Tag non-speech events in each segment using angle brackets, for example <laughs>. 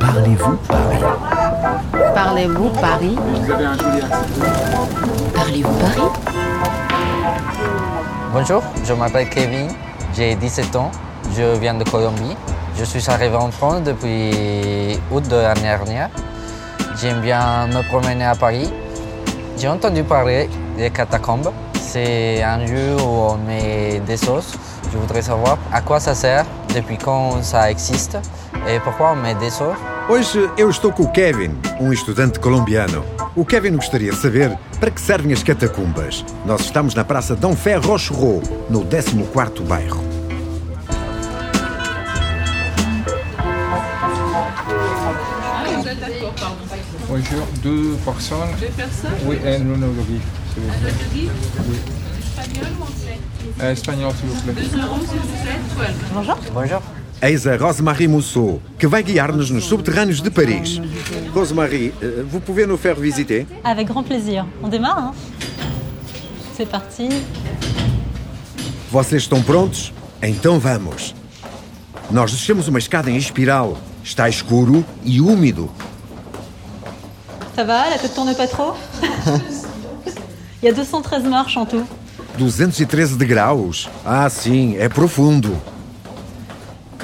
Parlez-vous Paris? Parlez-vous Paris? Vous avez un joli accent. Parlez-vous Paris? Bonjour, je m'appelle Kevin, j'ai 17 ans, je viens de Colombie. Je suis arrivé en France depuis août de l'année dernière. J'aime bien me promener à Paris. J'ai entendu parler des catacombes. C'est un lieu où on met des sauces. Je voudrais savoir à quoi ça sert, depuis quand ça existe et pourquoi on met des sauces. Hoje eu estou com o Kevin, um estudante colombiano. O Kevin gostaria de saber para que servem as catacumbas. Nós estamos na Praça Dom Ferro Rocherot, no 14º bairro. Bonjour, deux personnes. Deux personnes Oui, un monologue, s'il vous plaît. Oui. Espagnol ou anglais euh, Espagnol, s'il vous plaît. Bonjour. Eis a Rosemarie Mousseau, que vai guiar-nos nos subterrâneos de Paris. Rosemarie, euh, vous pouvez nous faire visiter Avec grand plaisir. On démarre hein C'est parti. Vocês estão prontos? Então vamos. Nós descemos uma escada em espiral. Está escuro e úmido. Ça va La tête tourne pas trop <laughs> Il y a 213 marches en tout. 213 degraus. Ah, sim, é profundo.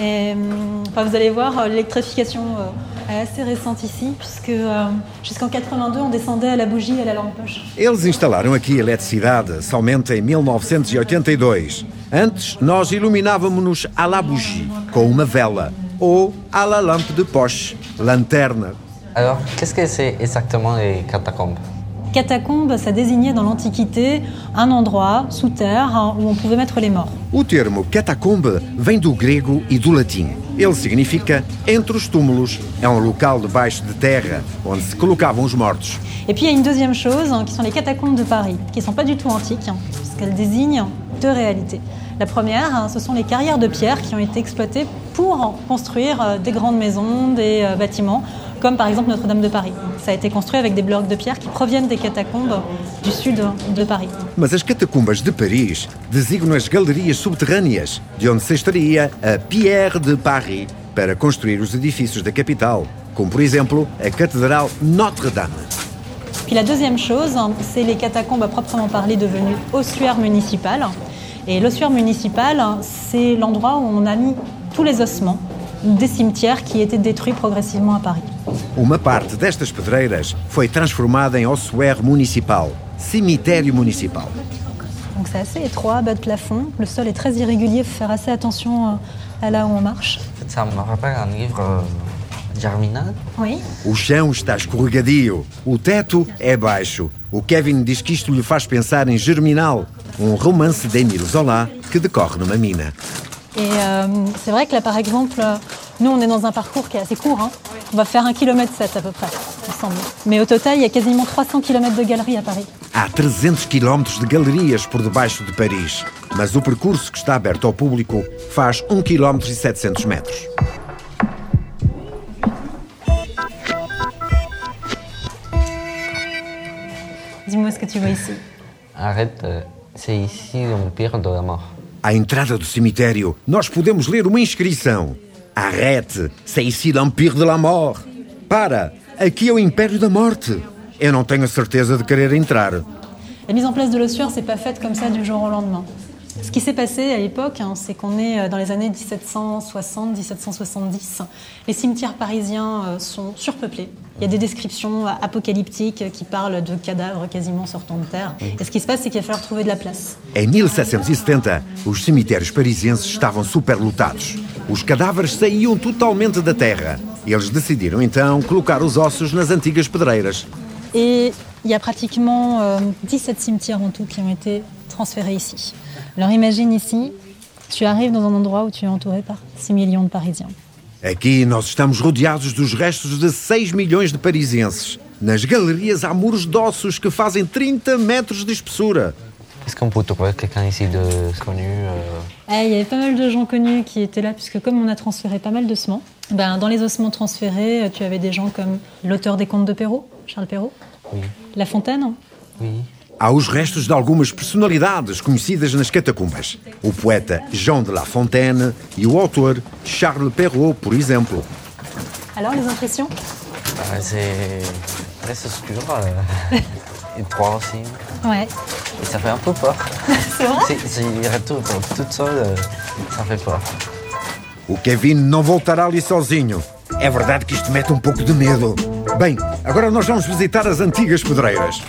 Et hum, enfin, vous allez voir, euh, l'électrification euh, est assez récente ici, puisque euh, jusqu'en 82, on descendait à la bougie et à la lampe poche. Eles instalaram aqui a eletricidade somente em 1982. Antes, nós iluminávamos-nos à la bougie, com uma vela, ou à la lampe de poche, lanterna. Alors, qu'est-ce que c'est exactement les catacombes Catacombe, ça désignait dans l'Antiquité un endroit sous terre hein, où on pouvait mettre les morts. O termo catacombe vem do grego e do latim. Ele significa entre os túmulos. É um local debaixo de terra onde se colocavam os mortos. Et puis il y a une deuxième chose, hein, qui sont les catacombes de Paris, qui ne sont pas du tout antiques, hein, puisqu'elles désignent deux réalités. La première, hein, ce sont les carrières de pierre qui ont été exploitées pour construire euh, des grandes maisons, des euh, bâtiments, comme par exemple Notre-Dame de Paris. Ça a été construit avec des blocs de pierre qui proviennent des catacombes du sud de Paris. Mas as catacumbas de Paris designam as galerias subterrâneas, de onde se extraía a Pierre de Paris para construir os edifícios da capital, como por exemplo a Catedral Notre-Dame. Puis la deuxième chose, hein, c'est les catacombes à proprement parler devenues ossuaires municipales. Et l'ossuaire municipal, hein, c'est l'endroit où on a mis tous les ossements des cimetières qui étaient détruits progressivement à Paris. Uma parte destas pedreiras foi transformada em ossuaire municipal, cemitério municipal. Donc c'est assez étroit, bas de plafond. Le sol est très irrégulier, il faut faire assez attention euh, à là où on marche. Ça me rappelle un livre euh, Germinal. Oui. O chão está escorregadio, o teto é baixo. O Kevin diz que isto lhe faz pensar em Germinal, um romance d'Émile Zola que decorre numa mina. Et euh, c'est vrai que là, par exemple, nous, on est dans un parcours qui est assez court. hein. On va faire 1 km 7 à peu près, ensemble. Mais au total, il y a quasiment 300 km de galeries à Paris. Há 300 quilómetros de galerias por debaixo de Paris, mas o percurso que está aberto ao público faz 1 km e 700 metros. Dis-moi ce que tu vois ici. Arrête, euh, c'est ici l'empire de la mort. À entrada do cemitério, nós podemos ler uma inscrição. Arrête, c'est ici l'Empire de la Mort. Para, aqui é o Império da Morte. Eu não tenho a certeza de querer entrar. La mise en place de l'ossuaire, c'est pas faite comme ça du jour au lendemain. Ce qui s'est passé à l'époque, hein, c'est qu'on est euh, dans les années 1760-1770. Les cimetières parisiens euh, sont surpeuplés. Il y a des descriptions euh, apocalyptiques qui parlent de cadavres quasiment sortant de terre. Et ce qui se passe, c'est qu'il va falloir trouver de la place. Em 1770, os cemitérios parisienses estavam superlotados. Os cadáveres saíam totalmente da terra. Eles decidiram então colocar os ossos nas antigas pedreiras. Et il y a pratiquement euh, 17 cimetières en tout qui ont été transférés ici. Alors imagine ici, tu arrives dans un endroit où tu es entouré par 6 millions de Parisiens. Aqui nós estamos rodeados dos restos de 6 milhões de parisienses. Nas galerias há muros de ossos que fazem 30 metros de espessura. Est-ce qu'on peut trouver quelqu'un ici de connu euh, Eh, il y avait pas mal de gens connus qui étaient là, puisque comme on a transféré pas mal d'ossements, ben, dans les ossements transférés, euh, tu avais des gens comme l'auteur des contes de Perrault, Charles Perrault, Oui. La Fontaine, Oui. Há os restos de algumas personalidades conhecidas nas catacumbas. O poeta Jean de La Fontaine e o autor Charles Perrault, por exemplo. Alors, les impressions Euh, c'est très obscur. euh, <laughs> et trois aussi. Ouais. Et ça fait un peu peur. <laughs> C'est vrai Si, retourne toute seule, ça fait peur. O Kevin não voltará ali sozinho. É verdade que isto mete um pouco de medo. Bem, agora nós vamos visitar as antigas pedreiras.